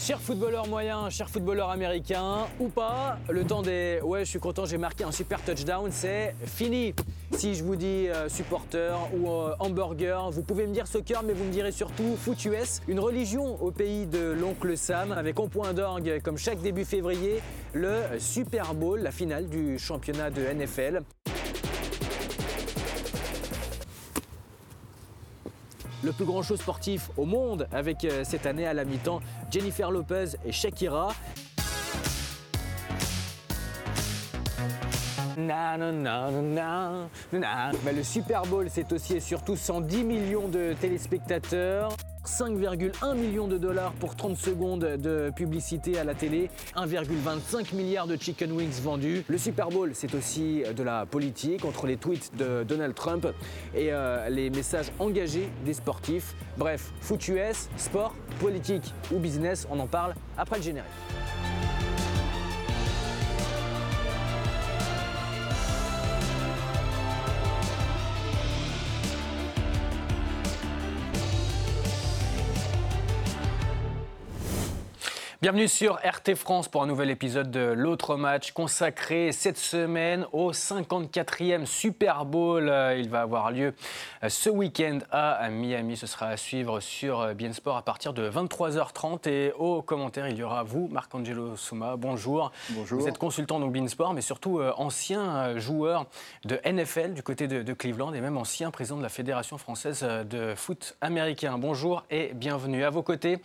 Cher footballeur moyen, cher footballeur américain ou pas, le temps des ouais, je suis content, j'ai marqué un super touchdown, c'est fini. Si je vous dis euh, supporter ou euh, hamburger, vous pouvez me dire soccer, mais vous me direz surtout foot US, une religion au pays de l'oncle Sam, avec en point d'orgue, comme chaque début février, le Super Bowl, la finale du championnat de NFL. Le plus grand show sportif au monde avec euh, cette année à la mi-temps Jennifer Lopez et Shakira. le Super Bowl, c'est aussi et surtout 110 millions de téléspectateurs. 5,1 millions de dollars pour 30 secondes de publicité à la télé, 1,25 milliard de chicken wings vendus. Le Super Bowl, c'est aussi de la politique entre les tweets de Donald Trump et euh, les messages engagés des sportifs. Bref, foot US, sport, politique ou business, on en parle après le générique. Bienvenue sur RT France pour un nouvel épisode de l'autre match consacré cette semaine au 54e Super Bowl. Il va avoir lieu euh, ce week-end à Miami. Ce sera à suivre sur euh, Bien Sport à partir de 23h30. Et au commentaire, il y aura vous, Marc-Angelo Souma. Bonjour. Bonjour. Vous êtes consultant dans Sport, mais surtout euh, ancien joueur de NFL du côté de, Cleveland et même ancien président de la Fédération française de foot américain. Bonjour et bienvenue. À vos côtés,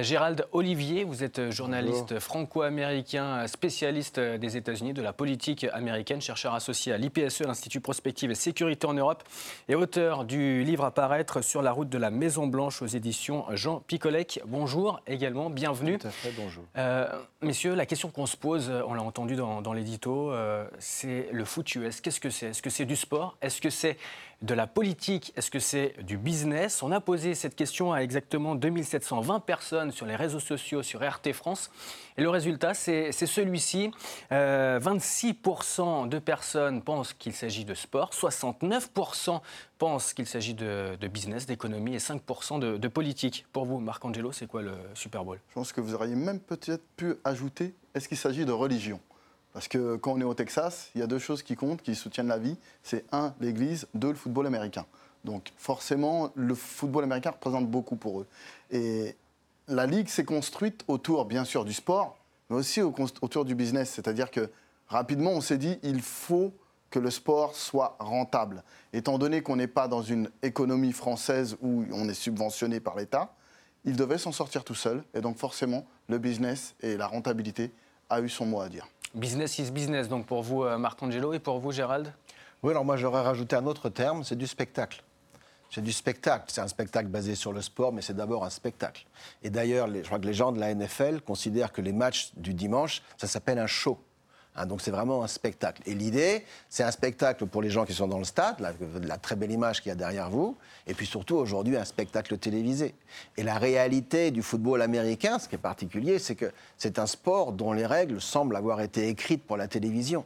Gérald Olivier. Vous êtes journaliste franco-américain, spécialiste des États-Unis, de la politique américaine, chercheur associé à l'IPSE, l'Institut Prospective et Sécurité en Europe, et auteur du livre à paraître sur la route de la Maison Blanche aux éditions Jean Picolec. Bonjour également, bienvenue. Tout à fait, bonjour. Euh, messieurs, la question qu'on se pose, on l'a entendu dans, l'édito, euh, c'est le foot US. Qu'est-ce que c'est? Est-ce que c'est du sport? Est-ce que c'est de la politique Est-ce que c'est du business? On a posé cette question à exactement 2720 personnes sur les réseaux sociaux, sur RT France. Et le résultat, c'est celui-ci. 26% euh, de personnes pensent qu'il s'agit de sport, 69% pensent qu'il s'agit de, business, d'économie et 5% de, de, politique. Pour vous, Marc-Angelo, c'est quoi le Super Bowl? Je pense que vous auriez même peut-être pu ajouter, est-ce qu'il s'agit de religion? Parce que quand on est au Texas, il y a deux choses qui comptent, qui soutiennent la vie. C'est un, l'Église, deux, le football américain. Donc forcément, le football américain représente beaucoup pour eux. Et la Ligue s'est construite autour, bien sûr, du sport, mais aussi autour du business. C'est-à-dire que rapidement, on s'est dit, il faut que le sport soit rentable. Étant donné qu'on n'est pas dans une économie française où on est subventionné par l'État, il devait s'en sortir tout seul. Et donc forcément, le business et la rentabilité a eu son mot à dire. Business is business, donc pour vous, euh, Marc-Angelo, et pour vous, Gérald? Oui, alors moi j'aurais rajouté un autre terme, c'est du spectacle. C'est du spectacle. C'est un spectacle basé sur le sport, mais c'est d'abord un spectacle. Et d'ailleurs, je crois que les gens de la NFL considèrent que les matchs du dimanche, ça s'appelle un show. Hein, donc c'est vraiment un spectacle. Et l'idée, c'est un spectacle pour les gens qui sont dans le stade, la, très belle image qu'il y a derrière vous, et puis surtout aujourd'hui un spectacle télévisé. Et la réalité du football américain, ce qui est particulier, c'est que c'est un sport dont les règles semblent avoir été écrites pour la télévision.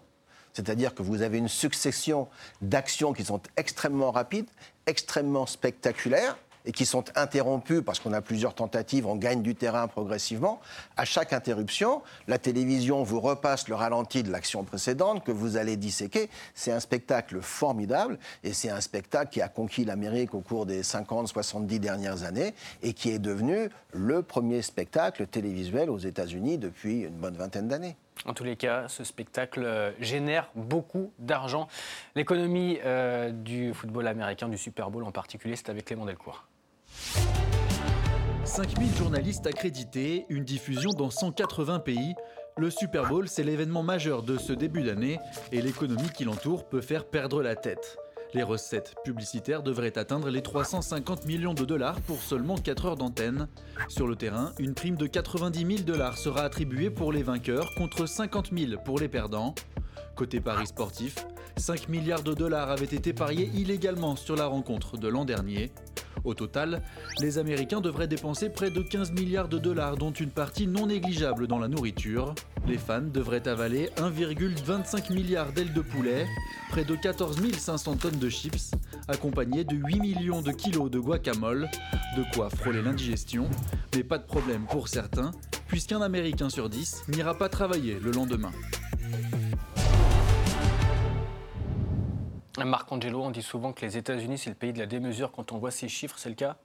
C'est-à-dire que vous avez une succession d'actions qui sont extrêmement rapides, extrêmement spectaculaires, et qui sont interrompus parce qu'on a plusieurs tentatives, on gagne du terrain progressivement. À chaque interruption, la télévision vous repasse le ralenti de l'action précédente que vous allez disséquer. C'est un spectacle formidable et c'est un spectacle qui a conquis l'Amérique au cours des 50-70 dernières années et qui est devenu le premier spectacle télévisuel aux États-Unis depuis une bonne vingtaine d'années. En tous les cas, ce spectacle euh, génère beaucoup d'argent. L'économie euh, du football américain, du Super Bowl en particulier, c'est avec Clément Delcourt. 5000 journalistes accrédités, une diffusion dans 180 pays. Le Super Bowl, c'est l'événement majeur de ce début d'année et l'économie qui l'entoure peut faire perdre la tête. Les recettes publicitaires devraient atteindre les 350 millions de dollars pour seulement 4 heures d'antenne. Sur le terrain, une prime de 90 000 dollars sera attribuée pour les vainqueurs contre 50 000 pour les perdants. Côté paris sportif, 5 milliards de dollars avaient été pariés illégalement sur la rencontre de l'an dernier. Au total, les Américains devraient dépenser près de 15 milliards de dollars, dont une partie non négligeable dans la nourriture. Les fans devraient avaler 1,25 milliard d'ailes de poulet, près de 14 500 tonnes de chips, accompagnés de 8 millions de kilos de guacamole, de quoi frôler l'indigestion, mais pas de problème pour certains, puisqu'un Américain sur 10 n'ira pas travailler le lendemain. Marc Angelo, on dit souvent que les États-Unis, c'est le pays de la démesure. Quand on voit ces chiffres, c'est le cas?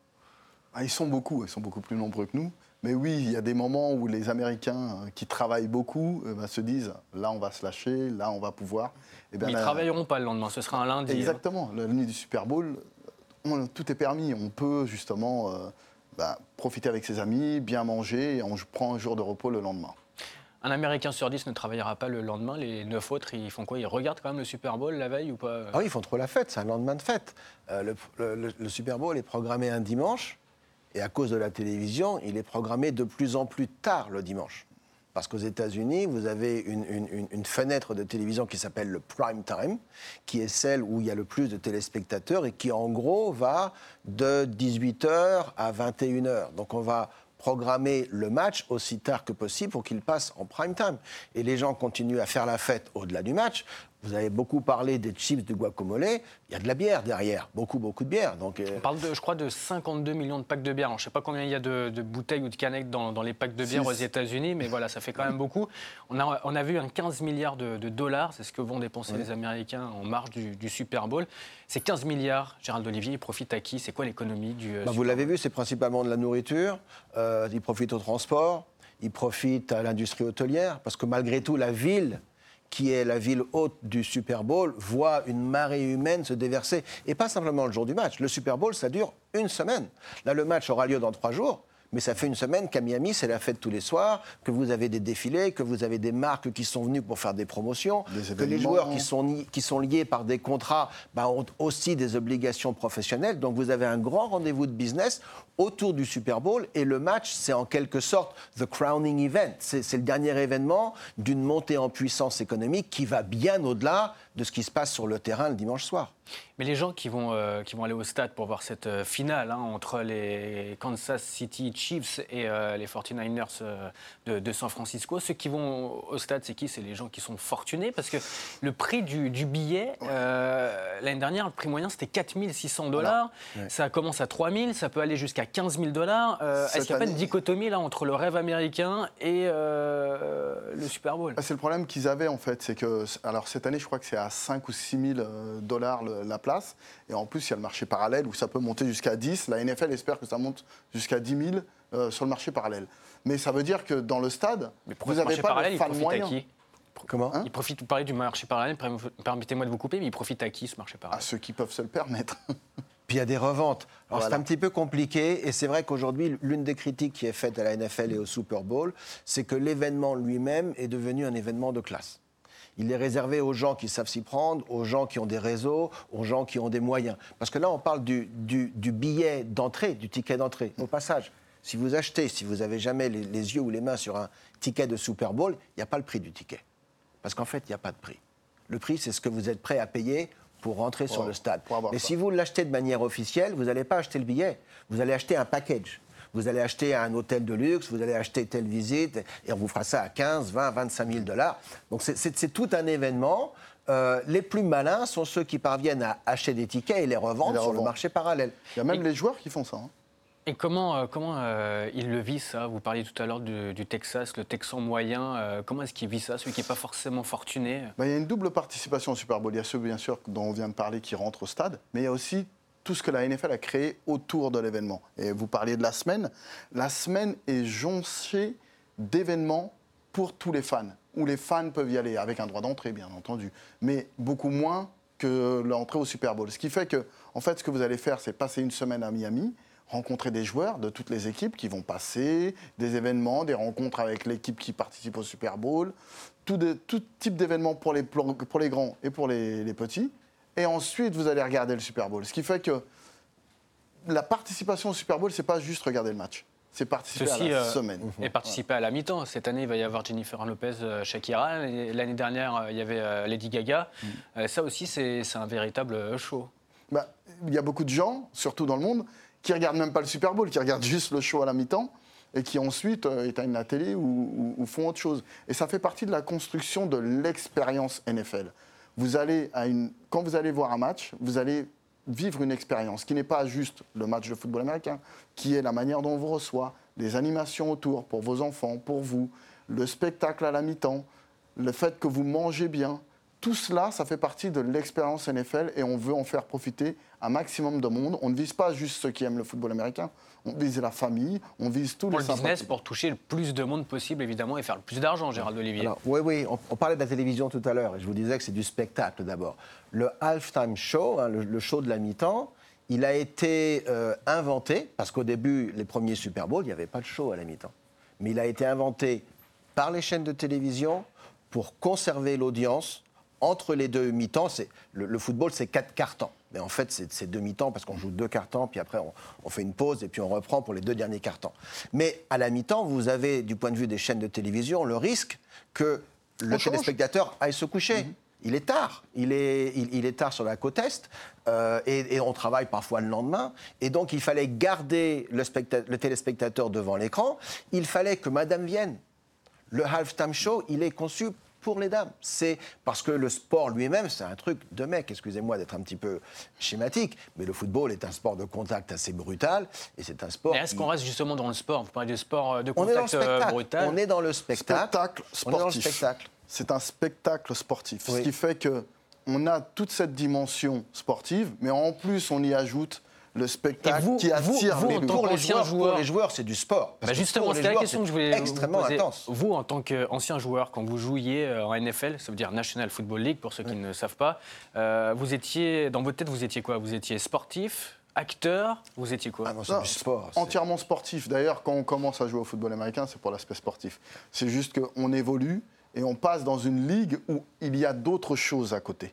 Ah, Ils sont beaucoup, ils sont beaucoup plus nombreux que nous. Mais oui, il y a des moments où les Américains euh, qui travaillent beaucoup euh, bah, se disent là, on va se lâcher, là, on va pouvoir. Eh ils ne travailleront pas le lendemain, ce sera un lundi. Hein. Exactement. La nuit du Super Bowl, tout est permis. On peut justement euh, bah, profiter avec ses amis, bien manger, et on prend un jour de repos le lendemain. Un Américain sur 10 ne travaillera pas le lendemain. Les neuf autres, ils font quoi? Ils regardent quand même le Super Bowl la veille ou pas? Ah oui, ils font trop la fête. C'est un lendemain de fête. Euh, le, Super Bowl est programmé un dimanche. Et à cause de la télévision, il est programmé de plus en plus tard le dimanche. Parce qu'aux États-Unis, vous avez une, une, fenêtre de télévision qui s'appelle le prime time, qui est celle où il y a le plus de téléspectateurs et qui, en gros, va de 18h à 21h. Donc on va programmer le match aussi tard que possible pour qu'il passe en prime time. Et les gens continuent à faire la fête au-delà du match. Vous avez beaucoup parlé des chips de guacamole. Il y a de la bière derrière, beaucoup, beaucoup de bière. Donc, euh, On parle, de, je crois, de 52 millions de packs de bière. je ne sais pas combien il y a de, bouteilles ou de canettes dans, les packs de bière aux États-Unis, mais voilà, ça fait quand même beaucoup. On a, on a vu un 15 milliards de, dollars, c'est ce que vont dépenser les Américains en marge du, Super Bowl. Ces 15 milliards, Gérald Olivier, ils profitent à qui? C'est quoi l'économie du. Euh, bah, vous l'avez vu, c'est principalement de la nourriture. Euh, ils profitent au transport, ils profitent à l'industrie hôtelière, parce que malgré tout, la ville qui est la ville haute du Super Bowl, voit une marée humaine se déverser. Et pas simplement le jour du match. Le Super Bowl, ça dure une semaine. Là, le match aura lieu dans trois jours. Mais ça fait une semaine qu'à Miami, c'est la fête tous les soirs, que vous avez des défilés, que vous avez des marques qui sont venues pour faire des promotions, que les joueurs qui sont, qui sont liés par des contrats bah, ont aussi des obligations professionnelles. Donc vous avez un grand rendez-vous de business autour du Super Bowl et le match, c'est en quelque sorte the crowning event. C'est le dernier événement d'une montée en puissance économique qui va bien au-delà de ce qui se passe sur le terrain le dimanche soir. Mais les gens qui vont, euh, qui vont aller au stade pour voir cette euh, finale hein, entre les Kansas City Chiefs et euh, les 49ers de, de, San Francisco, ceux qui vont au stade, c'est qui? C'est les gens qui sont fortunés parce que le prix du, du billet, l'année dernière, le prix moyen c'était 4600 dollars. Ça commence à 3000, ça peut aller jusqu'à 15 000 dollars. Est-ce qu'il n'y a pas de dichotomie là entre le rêve américain et le Super Bowl? Ah, C'est le problème qu'ils avaient en fait. C'est que, alors cette année, je crois que c'est à 5 ou 6 000 dollars la place. Et en plus, il y a le marché parallèle où ça peut monter jusqu'à 10. La NFL espère que ça monte jusqu'à 10 000 euh, sur le marché parallèle. Mais ça veut dire que dans le stade, vous n'avez pas de fan moyen. Comment hein Il profite, vous parlez du marché parallèle, permettez-moi de vous couper, mais il profite à qui ce marché parallèle À ceux qui peuvent se le permettre. Puis il y a des reventes. Alors c'est un petit peu compliqué, et c'est vrai qu'aujourd'hui, l'une des critiques qui est faite à la NFL et au Super Bowl, c'est que l'événement lui-même est devenu un événement de classe. Il est réservé aux gens qui savent s'y prendre, aux gens qui ont des réseaux, aux gens qui ont des moyens. Parce que là, on parle du, billet d'entrée, du ticket d'entrée. Au passage, si vous achetez, si vous n'avez jamais les, yeux ou les mains sur un ticket de Super Bowl, il n'y a pas le prix du ticket. Parce qu'en fait, il n'y a pas de prix. Le prix, c'est ce que vous êtes prêt à payer pour rentrer sur le stade. Mais si vous l'achetez de manière officielle, vous n'allez pas acheter le billet. Vous allez acheter un package vous allez acheter un hôtel de luxe, vous allez acheter telle visite, et on vous fera ça à 15, 20, 25 000 dollars. Donc c'est tout un événement. Euh, les plus malins sont ceux qui parviennent à acheter des tickets et les revendre sur le marché parallèle. Il y a même les joueurs qui font ça. Hein. Et comment, euh, comment euh, il le vit ça? Vous parliez tout à l'heure du, Texas, le Texan moyen. comment est-ce qu'il vit ça, celui qui n'est pas forcément fortuné? Ben, Il y a une double participation au Super Bowl. Il y a ceux, bien sûr, dont on vient de parler, qui rentrent au stade, mais il y a aussi tout ce que la NFL a créé autour de l'événement. Et vous parliez de la semaine. La semaine est jonchée d'événements pour tous les fans, où les fans peuvent y aller, avec un droit d'entrée, bien entendu, mais beaucoup moins que l'entrée au Super Bowl. Ce qui fait que, en fait, ce que vous allez faire, c'est passer une semaine à Miami, rencontrer des joueurs de toutes les équipes qui vont passer, des événements, des rencontres avec l'équipe qui participe au Super Bowl, tout, type d'événements pour les, pour les grands et pour les petits et ensuite vous allez regarder le Super Bowl. Ce qui fait que la participation au Super Bowl, c'est pas juste regarder le match. C'est participer à la euh, semaine. Et participer à la mi-temps. Cette année, il va y avoir Jennifer Lopez, euh, Shakira. L'année dernière, euh, il y avait Lady Gaga. Mm. ça aussi, c'est un véritable show. Bah, il y a beaucoup de gens, surtout dans le monde, qui regardent même pas le Super Bowl, qui regardent juste le show à la mi-temps et qui ensuite éteignent la télé ou, font autre chose. Et ça fait partie de la construction de l'expérience NFL quand vous allez voir un match, vous allez vivre une expérience qui n'est pas juste le match de football américain, qui est la manière dont on vous reçoit, les animations autour pour vos enfants, pour vous, le spectacle à la mi-temps, le fait que vous mangez bien, tout cela, ça fait partie de l'expérience NFL et on veut en faire profiter un maximum de monde. On ne vise pas juste ceux qui aiment le football américain, on vise la famille, on vise tous pour les le business, pour toucher le plus de monde possible, évidemment, et faire le plus d'argent, Gérald Olivier. Alors, oui, oui, on, on parlait de la télévision tout à l'heure, et je vous disais que c'est du spectacle d'abord. Le halftime show, hein, le, le show de la mi-temps, il a été euh, inventé, parce qu'au début, les premiers Super Bowl, il n'y avait pas de show à la mi-temps. Mais il a été inventé par les chaînes de télévision pour conserver l'audience entre les deux mi-temps. C'est- Le, le football, c'est quatre temps. Mais en fait, c'est deux mi-temps parce qu'on joue deux temps, puis après, on, on fait une pause et puis on reprend pour les deux derniers temps. Mais à la mi-temps, vous avez, du point de vue des chaînes de télévision, le risque que le téléspectateur aille se coucher. Il est tard. Il est, il, il est tard sur la côte Est. euh, et, et on travaille parfois le lendemain. Et donc, il fallait garder le téléspectateur devant l'écran. Il fallait que madame vienne. Le halftime show, il est conçu pour les dames. C'est parce que le sport lui-même, c'est un truc de mec. Excusez-moi d'être un petit peu schématique, mais le football est un sport de contact assez brutal. Et c'est un sport. Mais est-ce qu'on reste justement dans le sport? Vous parlez de sport euh, de on est dans le contact euh, spectacle. brutal. On est dans le spectacle. spectacle On est dans le sportif. spectacle. C'est un spectacle sportif. Oui. Ce qui fait que on a toute cette dimension sportive, mais en plus, on y ajoute le spectacle vous- qui attire vous, les Pour les, joueurs, joueur- pour les joueurs, c'est du sport. Parce Bah justement, c'était la question que je voulais vous extrêmement poser. intense. Vous, en tant qu'ancien joueur, quand vous jouiez euh, en NFL, ça veut dire National Football League, pour ceux qui ne savent pas, euh, vous étiez, dans votre tête, vous étiez quoi? Vous étiez sportif, acteur, vous étiez quoi? Ah non, c'est Non, du sport. Entièrement sportif. D'ailleurs, quand on commence à jouer au football américain, c'est pour l'aspect sportif. C'est juste qu'on évolue et on passe dans une ligue où il y a d'autres choses à côté.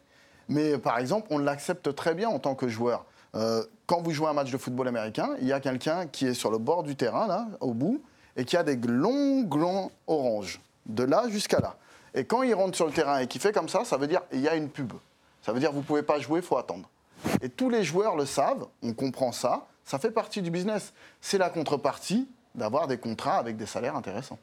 Mais par exemple, on l'accepte très bien en tant que joueur. Euh, quand vous jouez un match de football américain, il y a quelqu'un qui est sur le bord du terrain, là, au bout, et qui a des longs glands orange, de là jusqu'à là. Et quand il rentre sur le terrain et qu'il fait comme ça, ça veut dire qu'il y a une pub. Ça veut dire vous ne pouvez pas jouer, il faut attendre. Et tous les joueurs le savent, on comprend ça, ça fait partie du business. C'est la contrepartie d'avoir des contrats avec des salaires intéressants.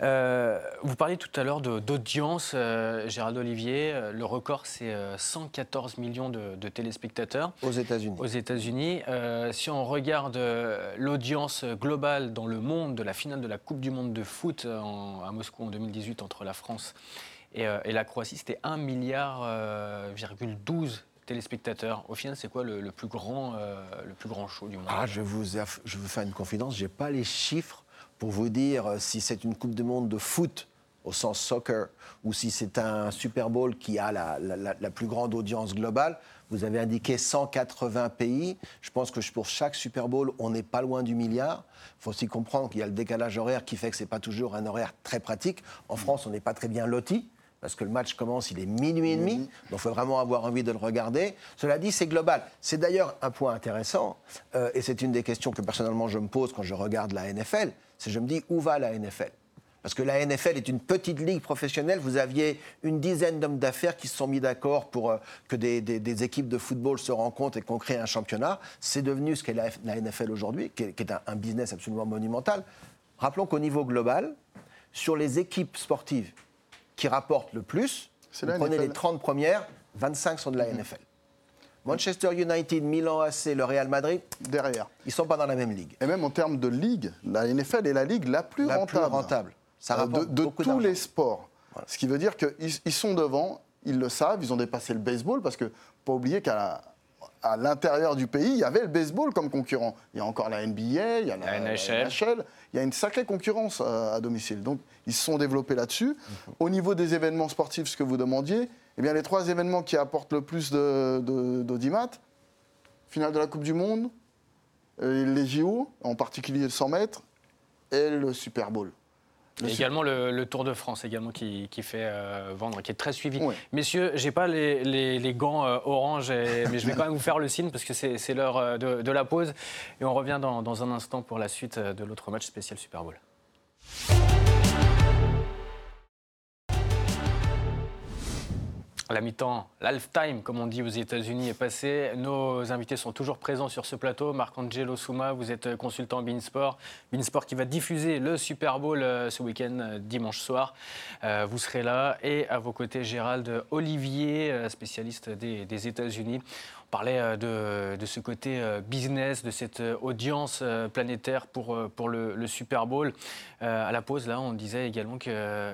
Euh, vous parliez tout à l'heure d'audience, euh, Gérald Olivier. Euh, Le record, c'est euh, 114 millions de, de téléspectateurs Aux États-Unis. aux États-Unis. Euh, si on regarde euh, l'audience globale dans le monde de la finale de la Coupe du Monde de foot euh, en- à Moscou en 2018 entre la France et, euh, et la Croatie, c'était 1 milliard, euh, virgule 12 téléspectateurs. Au final, c'est quoi le, le plus grand, euh, le plus grand show du monde? Ah, je vous, je vous fais une confidence, je n'ai pas les chiffres pour vous dire si c'est une Coupe du Monde de foot au sens soccer ou si c'est un Super Bowl qui a la plus grande audience globale. Vous avez indiqué 180 pays. Je pense que pour chaque Super Bowl, on n'est pas loin du milliard. Il faut aussi comprendre qu'il y a le décalage horaire qui fait que ce n'est pas toujours un horaire très pratique. En France, on n'est pas très bien loti. Parce que le match commence, il est minuit et demi, donc il faut vraiment avoir envie de le regarder. Cela dit, c'est global. C'est d'ailleurs un point intéressant, euh, et c'est une des questions que personnellement je me pose quand je regarde la NFL, c'est je me dis où va la NFL Parce que la NFL est une petite ligue professionnelle, vous aviez une dizaine d'hommes d'affaires qui se sont mis d'accord pour euh, que des, des- des équipes de football se rencontrent et qu'on crée un championnat. C'est devenu ce qu'est la, NFL aujourd'hui, qui est, qui est un, un business absolument monumental. Rappelons qu'au niveau global, sur les équipes sportives qui rapportent le plus, vous la prenez NFL. les 30 premières, 25 sont de la NFL. Manchester United, Milan AC, le Real Madrid, Derrière. ils ne sont pas dans la même ligue. Et même en termes de ligue, la NFL est la ligue la plus La plus rentable. rentable. Ça Euh, de rapporte de beaucoup tous les sports. Ce qui veut dire qu'ils ils sont devant, ils le savent, ils ont dépassé le baseball parce que pas oublier qu'à à l'intérieur du pays, il y avait le baseball comme concurrent. Il y a encore la NBA, il y a la, La NHL. Il y a une sacrée concurrence euh, à domicile. Donc, ils se sont développés là-dessus. Au niveau des événements sportifs, ce que vous demandiez, eh bien, les trois événements qui apportent le plus de- de- d'audimat, finale de la Coupe du Monde, euh, les JO, en particulier le 100 mètres, et le Super Bowl. Et également le, le Tour de France également qui, qui fait euh, vendre, qui est très suivi. Oui. Messieurs, j'ai pas les, les- les gants euh, orange, et- mais je vais quand même vous faire le signe parce que c'est l'heure euh, de, de la pause et on revient dans, dans un instant pour la suite euh, de l'autre match spécial Super Bowl. La mi-temps, l'half-time, comme on dit aux États-Unis, est passé. Nos invités sont toujours présents sur ce plateau. Marc-Angelo Souma, vous êtes consultant Beansport. Beansport qui va diffuser le Super Bowl euh, ce week-end, euh, dimanche soir. Euh, vous serez là. Et à vos côtés, Gérald Olivier, spécialiste des, des États-Unis. Parlait euh, de, ce côté euh, business, de cette euh, audience planétaire pour, pour le, Super Bowl. à la pause, là, on disait également qu'il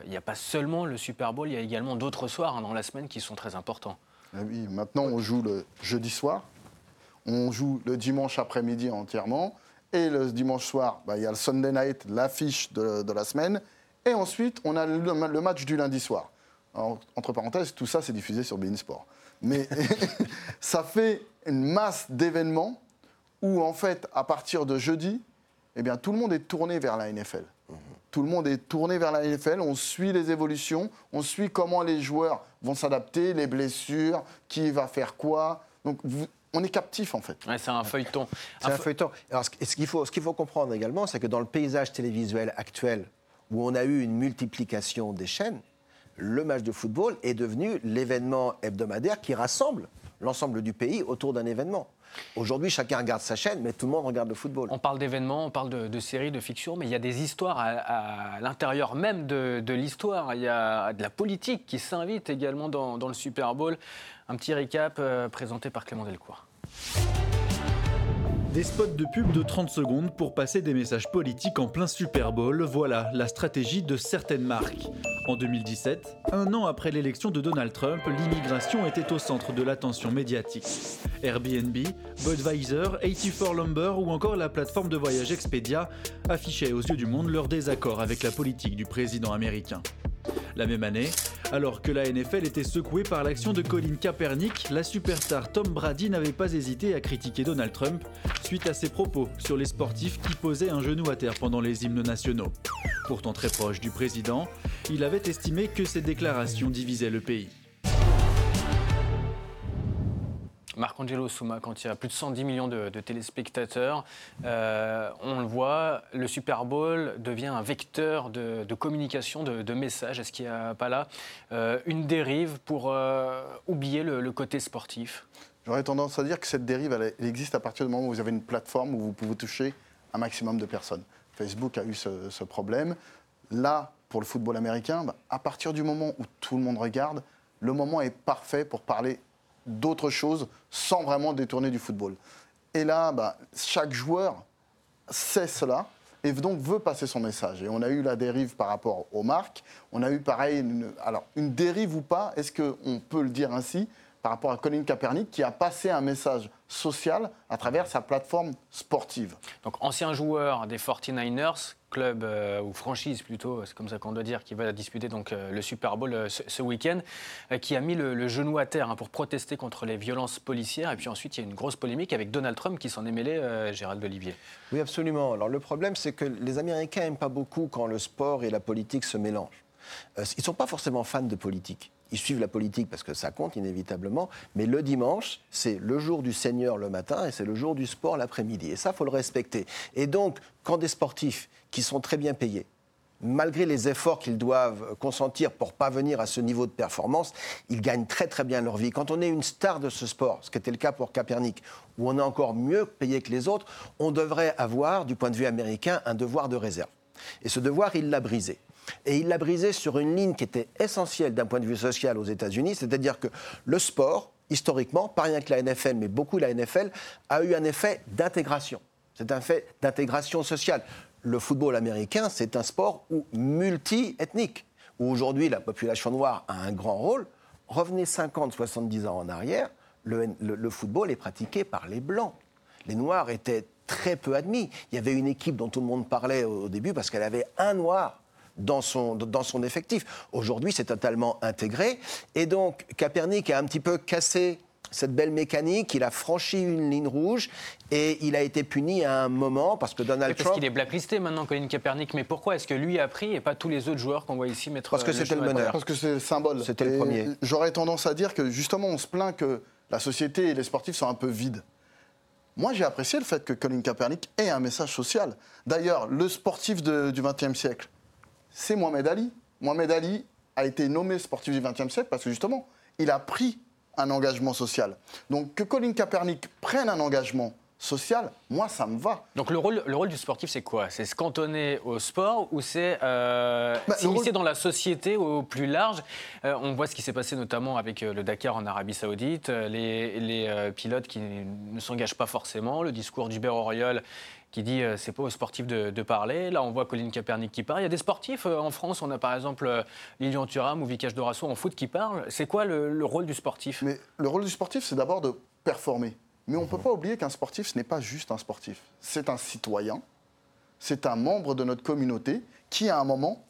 n'y a pas seulement le Super Bowl, il y a également d'autres soirs hein, dans la semaine qui sont très importants. Ah oui, maintenant on joue le jeudi soir, on joue le dimanche après-midi entièrement, et le dimanche soir, bah, il y a le Sunday Night, l'affiche de, la semaine, et ensuite on a le, le match du lundi soir. entre parenthèses, tout ça c'est diffusé sur Bein Sport. Mais ça fait une masse d'événements où, en fait, à partir de jeudi, eh bien, tout le monde est tourné vers la NFL. Tout le monde est tourné vers la NFL, on suit les évolutions, on suit comment les joueurs vont s'adapter, les blessures, qui va faire quoi. Donc, on est captif en fait. c'est un feuilleton. C'est un, feuilleton. Alors, ce qu'il faut, faut, comprendre également, c'est que dans le paysage télévisuel actuel, où on a eu une multiplication des chaînes, le match de football est devenu l'événement hebdomadaire qui rassemble l'ensemble du pays autour d'un événement. Aujourd'hui, chacun regarde sa chaîne, mais tout le monde regarde le football. On parle d'événements, on parle de, séries, de fictions, mais il y a des histoires à, l'intérieur même de, l'histoire. Il y a de la politique qui s'invite également dans, le Super Bowl. Un petit récap euh, présenté par Clément Delcourt. Des spots de pub de 30 secondes pour passer des messages politiques en plein Super Bowl, voilà la stratégie de certaines marques. En 2017, un an après l'élection de Donald Trump, l'immigration était au centre de l'attention médiatique. Airbnb, Budweiser, 84 Lumber ou encore la plateforme de voyage Expedia affichaient aux yeux du monde leur désaccord avec la politique du président américain. La même année, alors que la NFL était secouée par l'action de Colin Kaepernick, la superstar Tom Brady n'avait pas hésité à critiquer Donald Trump suite à ses propos sur les sportifs qui posaient un genou à terre pendant les hymnes nationaux. Pourtant très proche du président, il avait estimé que ces déclarations divisaient le pays. Marc-Angelo Souma, quand il y a plus de 110 millions de, téléspectateurs, euh, on le voit, le Super Bowl devient un vecteur de, communication, de, messages. Est-ce qu'il n'y a pas là euh, une dérive pour euh, oublier le, côté sportif? J'aurais tendance à dire que cette dérive, existe à partir du moment où vous avez une plateforme où vous pouvez toucher un maximum de personnes. Facebook a eu ce, problème. Là, pour le football américain, bah, à partir du moment où tout le monde regarde, le moment est parfait pour parler d'autres choses sans vraiment détourner du football. Et là, bah, chaque joueur sait cela et donc veut passer son message. Et on a eu la dérive par rapport aux marques. On a eu pareil, une, alors une dérive ou pas, est-ce qu'on peut le dire ainsi, par rapport à Colin Kaepernick qui a passé un message social à travers sa plateforme sportive. Donc ancien joueur des 49ers, club euh, ou franchise plutôt, c'est comme ça qu'on doit dire, qui va disputer donc euh, le Super Bowl euh, ce, week-end, qui a mis le, genou à terre hein, pour protester contre les violences policières. Et puis ensuite, il y a une grosse polémique avec Donald Trump qui s'en est mêlé, Gérald Olivier. Oui, absolument. Alors le problème, c'est que les Américains n'aiment pas beaucoup quand le sport et la politique se mélangent. ils ne sont pas forcément fans de politique ils suivent la politique parce que ça compte inévitablement, mais le dimanche, c'est le jour du Seigneur le matin et c'est le jour du sport l'après-midi. Et ça, faut le respecter. Et donc, quand des sportifs qui sont très bien payés, malgré les efforts qu'ils doivent consentir pour parvenir à ce niveau de performance, ils gagnent très très bien leur vie. Quand on est une star de ce sport, ce qui était le cas pour Kaepernick, où on est encore mieux payé que les autres, on devrait avoir, du point de vue américain, un devoir de réserve. Et ce devoir, il l'a brisé. Et il l'a brisé sur une ligne qui était essentielle d'un point de vue social aux États-Unis, c'est-à-dire que le sport, historiquement, pas rien que la NFL, mais beaucoup la NFL, a eu un effet d'intégration. C'est un fait d'intégration sociale. Le football américain, c'est un sport multi-ethnique, où aujourd'hui la population noire a un grand rôle. Revenez 50, 70 ans en arrière, le football est pratiqué par les blancs. Les noirs étaient très peu admis. Il y avait une équipe dont tout le monde parlait au début parce qu'elle avait un noir dans son, dans son effectif. Aujourd'hui, c'est totalement intégré. Et donc, Kaepernick a un petit peu cassé cette belle mécanique, il a franchi une ligne rouge et il a été puni à un moment parce que Donald Trump... Parce qu'il est blacklisté maintenant, Colin Kaepernick. Mais pourquoi est-ce que lui a pris et pas tous les autres joueurs qu'on voit ici mettre Parce que c'était le meneur. Parce que c'est le symbole. C'était le premier. J'aurais tendance à dire que justement, on se plaint que la société et les sportifs sont un peu vides. Moi, j'ai apprécié le fait que Colin Kaepernick ait un message social. D'ailleurs, le sportif du XXe siècle, c'est Mohamed Ali. Mohamed Ali a été nommé sportif du XXe siècle parce que justement, il a pris un engagement social. Donc que Colin Kaepernick prenne un engagement social, moi, ça me va. Donc le rôle, le rôle du sportif, c'est quoi? C'est se cantonner au sport ou c'est euh, Bah, s'immiscer rôle- dans la société au plus large? Euh, On voit ce qui s'est passé notamment avec euh, le Dakar en Arabie Saoudite, euh, les, les, euh, pilotes qui ne s'engagent pas forcément, le discours d'Hubert Auriol qui dit euh, c'est pas aux sportifs de, parler. Là, on voit Colin Kaepernick qui parle. Il y a des sportifs euh, en France. On a par exemple euh, Lilian Thuram ou Vikash Dorasso en foot qui parlent. C'est quoi le, le rôle du sportif? Mais le rôle du sportif, c'est d'abord de performer. Mais on ne peut pas oublier qu'un sportif, ce n'est pas juste un sportif. C'est un citoyen, c'est un membre de notre communauté qui, à un moment,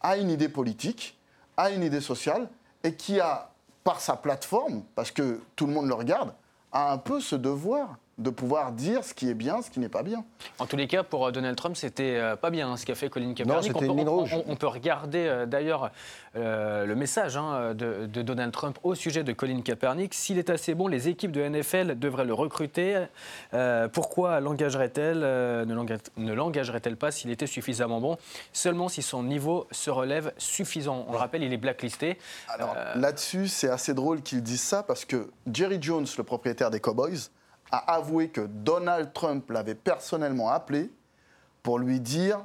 a une idée politique, a une idée sociale, et qui a, par sa plateforme, parce que tout le monde le regarde, a un peu ce devoir de pouvoir dire ce qui est bien, ce qui n'est pas bien. En tous les cas, pour euh, Donald Trump, c'était euh, pas bien hein, ce qu'a fait Colin Kaepernick. on, peut, on- rouge. on- on peut regarder euh, d'ailleurs euh, le message hein, de, de Donald Trump au sujet de Colin Kaepernick. S'il est assez bon, les équipes de NFL devraient le recruter. Euh, pourquoi l'engagerait-elle euh, Ne l'enga- ne l'engagerait-elle pas s'il était suffisamment bon? Seulement si son niveau se relève suffisant. On le rappelle, il est blacklisté. Alors là-dessus, c'est assez drôle qu'ils disent ça parce que Jerry Jones, le propriétaire des Cowboys, a avoué que Donald Trump l'avait personnellement appelé pour lui dire,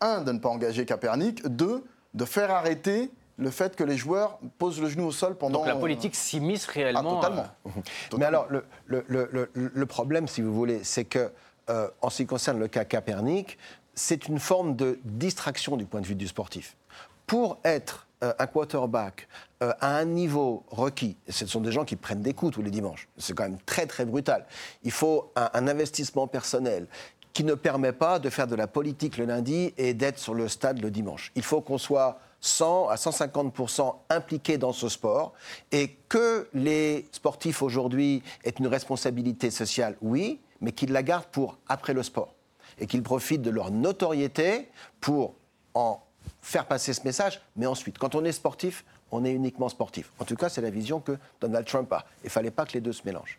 un, de ne pas engager Kaepernick, deux, de faire arrêter le fait que les joueurs posent le genou au sol pendant... donc la politique s'immisce Ah, réellement. totalement. euh, Mais alors, le, le- le- problème, si vous voulez, c'est que, euh, en ce qui concerne le cas Kaepernick, c'est une forme de distraction du point de vue du sportif. Pour être un quarterback euh, à un niveau requis, ce sont des gens qui prennent des coups tous les dimanches, c'est quand même très très brutal. Il faut un, un investissement personnel qui ne permet pas de faire de la politique le lundi et d'être sur le stade le dimanche. Il faut qu'on soit 100 à 150% impliqués dans ce sport et que les sportifs aujourd'hui aient une responsabilité sociale, oui, mais qu'ils la gardent pour après le sport et qu'ils profitent de leur notoriété pour en faire passer ce message, mais ensuite, quand on est sportif, on est uniquement sportif. En tout cas, c'est la vision que Donald Trump a. Il ne fallait pas que les deux se mélangent.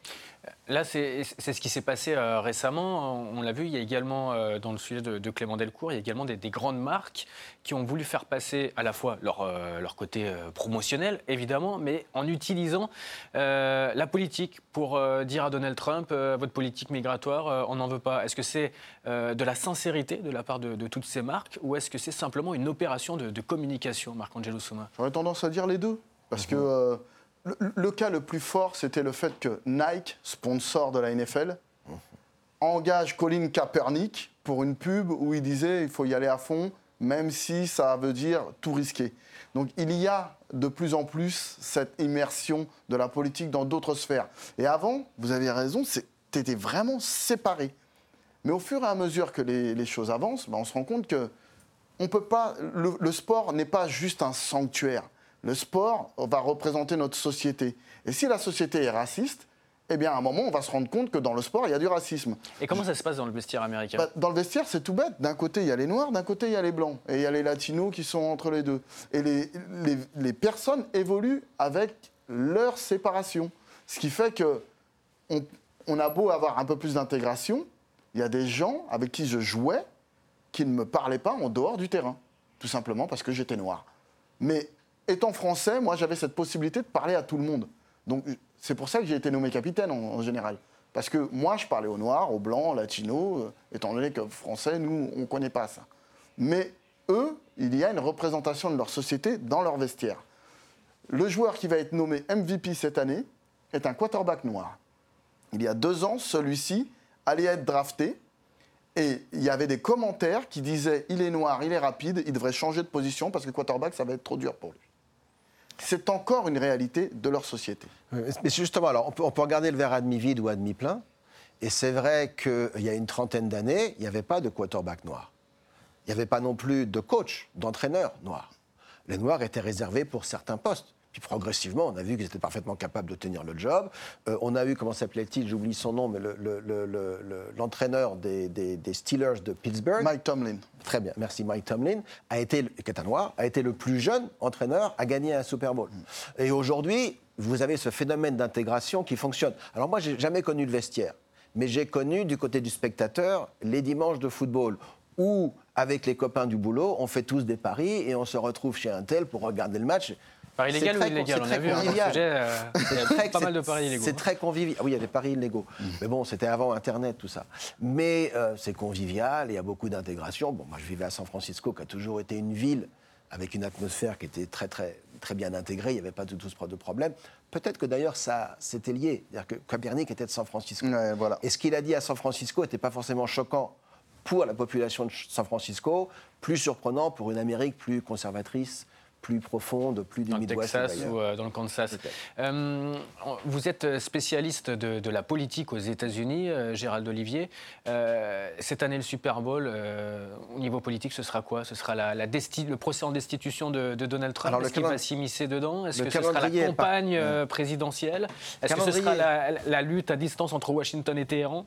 Là, c'est ce qui s'est passé euh, récemment. On, on l'a vu, il y a également, euh, dans le sujet de, de Clément Delcourt, il y a également des, des grandes marques qui ont voulu faire passer à la fois leur, euh, leur côté promotionnel, évidemment, mais en utilisant la politique pour dire à Donald Trump, votre politique migratoire, on n'en veut pas. Est-ce que c'est de la sincérité de la part de, de toutes ces marques ou est-ce que c'est simplement une opération de, de communication, Marc-Angelo Soma J'aurais tendance à dire les deux. Parce que euh, le, cas le plus fort, c'était le fait que Nike, sponsor de la NFL, engage Colin Kaepernick pour une pub où il disait il faut y aller à fond, même si ça veut dire tout risquer. Donc il y a de plus en plus cette immersion de la politique dans d'autres sphères. Et avant, vous avez raison, c'était vraiment séparé. Mais au fur et à mesure que les, choses avancent, ben, on se rend compte que on peut pas, le sport n'est pas juste un sanctuaire. Le sport va représenter notre société. Et si la société est raciste, eh bien, à un moment, on va se rendre compte que dans le sport, il y a du racisme. Et comment ça se passe dans le vestiaire américain? Bah, dans le vestiaire, c'est tout bête. D'un côté, il y a les noirs, d'un côté, il y a les blancs. Et il y a les latinos qui sont entre les deux. Et les, les- les personnes évoluent avec leur séparation. Ce qui fait que on, on a beau avoir un peu plus d'intégration, il y a des gens avec qui je jouais qui ne me parlaient pas en dehors du terrain. Tout simplement parce que j'étais noir. Mais étant français, moi, j'avais cette possibilité de parler à tout le monde. Donc, c'est pour ça que j'ai été nommé capitaine en, général. Parce que moi, je parlais aux noirs, aux blancs, aux latinos, euh, étant donné que français, nous, on ne connaît pas ça. Mais eux, il y a une représentation de leur société dans leur vestiaire. Le joueur qui va être nommé MVP cette année est un quarterback noir. Il y a deux ans, celui-ci allait être drafté. Et il y avait des commentaires qui disaient il est noir, il est rapide, il devrait changer de position parce que quarterback, ça va être trop dur pour lui. C'est encore une réalité de leur société. Mais justement, alors, on peut, regarder le verre à demi vide ou à demi plein. Et c'est vrai qu'il y a une trentaine d'années, il n'y avait pas de quarterback noir. Il n'y avait pas non plus de coach, d'entraîneur noir. Les noirs étaient réservés pour certains postes. Progressivement, on a vu qu'ils étaient parfaitement capables de tenir le job. Euh, on a eu, comment s'appelait-il, j'oublie son nom, mais le- le- le- le- le- l'entraîneur des, des- des Steelers de Pittsburgh. Mike Tomlin. Très bien, merci. Mike Tomlin, a été, qui est un noir, a été le plus jeune entraîneur à gagner un Super Bowl. Et aujourd'hui, vous avez ce phénomène d'intégration qui fonctionne. Alors moi, j'ai jamais connu le vestiaire, mais j'ai connu du côté du spectateur les dimanches de football où, avec les copains du boulot, on fait tous des paris et on se retrouve chez un tel pour regarder le match. Paris illégal ou illégal c'est On a vu, convivial. sujet, euh, il y a pas mal de paris illégaux. C'est hein. très convivial. Oui, il y a des paris illégaux. Mais bon, c'était avant Internet, tout ça. Mais euh, c'est convivial, il y a beaucoup d'intégration. Bon, moi, je vivais à San Francisco, qui a toujours été une ville avec une atmosphère qui était très, très, très bien intégrée. Il n'y avait pas du tout ce pro- de problème. Peut-être que d'ailleurs, ça c'était lié. C'est-à-dire que Kaepernick était de San Francisco. Ouais, voilà. Et ce qu'il a dit à San Francisco n'était pas forcément choquant pour la population de San Francisco, plus surprenant pour une Amérique plus conservatrice, plus profonde, plus du dans le. Texas ou euh, dans le Kansas. Euh, vous êtes spécialiste de, de la politique aux États-Unis, euh, Gérald Olivier. Euh, cette année, le Super Bowl, euh, au niveau politique, ce sera quoi? Ce sera la, la desti- le procès en destitution de, de Donald Trump. Alors, Est-ce qu'il va s'immiscer dedans? Est-ce que ce sera la pas- campagne euh, présidentielle? Est-ce que ce sera la, la lutte à distance entre Washington et Téhéran?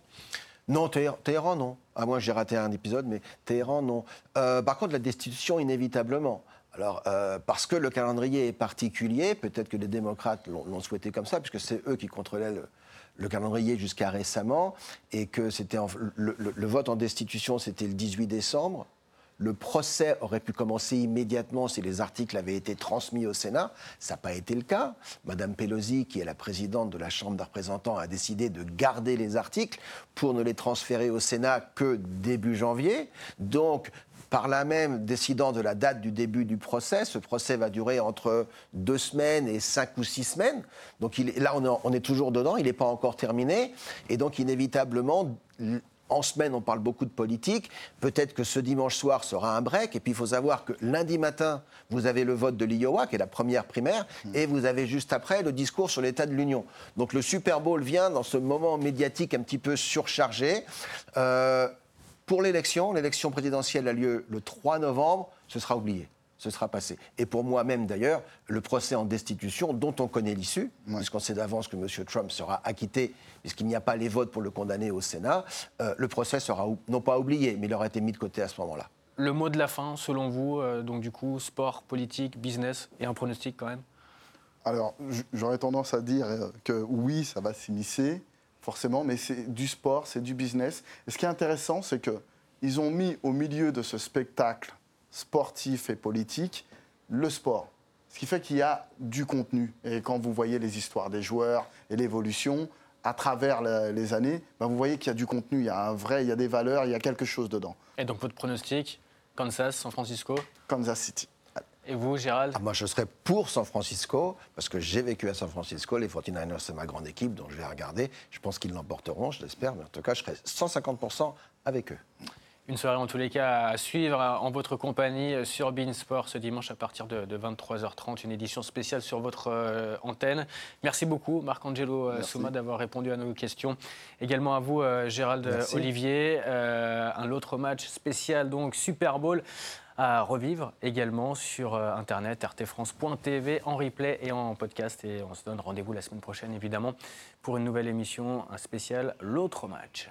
Non, Téhéran, non. À moins que j'ai raté un épisode, mais Téhéran, non. Euh, par contre, la destitution, inévitablement. Alors, euh, parce que le calendrier est particulier, peut-être que les démocrates l'ont souhaité comme ça, puisque c'est eux qui contrôlaient le, le calendrier jusqu'à récemment, et que c'était le vote en destitution, c'était le 18 décembre. Le procès aurait pu commencer immédiatement si les articles avaient été transmis au Sénat. Ça n'a pas été le cas. Madame Pelosi, qui est la présidente de la Chambre des représentants, a décidé de garder les articles pour ne les transférer au Sénat que début janvier. Donc, par là même, décidant de la date du début du procès, ce procès va durer entre deux semaines et cinq ou six semaines. Donc là, on est, on est toujours dedans, il n'est pas encore terminé. Et donc, inévitablement, en semaine, on parle beaucoup de politique. Peut-être que ce dimanche soir sera un break. Et puis, il faut savoir que lundi matin, vous avez le vote de l'Iowa, qui est la première primaire, et vous avez juste après le discours sur l'état de l'Union. Donc, le Super Bowl vient dans ce moment médiatique un petit peu surchargé. Euh, pour l'élection, l'élection présidentielle a lieu le 3 novembre, ce sera oublié. Ce sera passé. Et pour moi-même, d'ailleurs, le procès en destitution, dont on connaît l'issue, puisqu'on sait d'avance que M. Trump sera acquitté, puisqu'il n'y a pas les votes pour le condamner au Sénat, euh, le procès sera, ou- non pas oublié, mais il aura été mis de côté à ce moment-là. Le mot de la fin, selon vous, euh, donc du coup, sport, politique, business et un pronostic quand même? Alors, j'aurais tendance à dire euh, que oui, ça va s'immiscer, forcément, mais c'est du sport, c'est du business. Et ce qui est intéressant, c'est qu'ils ont mis au milieu de ce spectacle sportif et politique le sport. Ce qui fait qu'il y a du contenu. Et quand vous voyez les histoires des joueurs et l'évolution à travers les années, ben vous voyez qu'il y a du contenu, il y a un vrai, il y a des valeurs, il y a quelque chose dedans. Et donc votre pronostic Kansas, San Francisco? Kansas City. Et vous, Gérald? Ah, moi, je serais pour San Francisco, parce que j'ai vécu à San Francisco. Les 49ers, c'est ma grande équipe, donc je vais regarder. Je pense qu'ils l'emporteront, je l'espère, mais en tout cas, je serai 150% avec eux. Une soirée en tous les cas à suivre en votre compagnie sur Beansport ce dimanche à partir de, de 23h30, une édition spéciale sur votre euh, antenne. Merci beaucoup Marc-Angelo euh. Souma d'avoir répondu à nos questions. Également à vous euh, Gérald Merci. Olivier. Un autre match spécial donc Super Bowl à revivre également sur internet rtfrance.tv en replay et en podcast et on se donne rendez-vous la semaine prochaine évidemment pour une nouvelle émission un spécial l'autre match.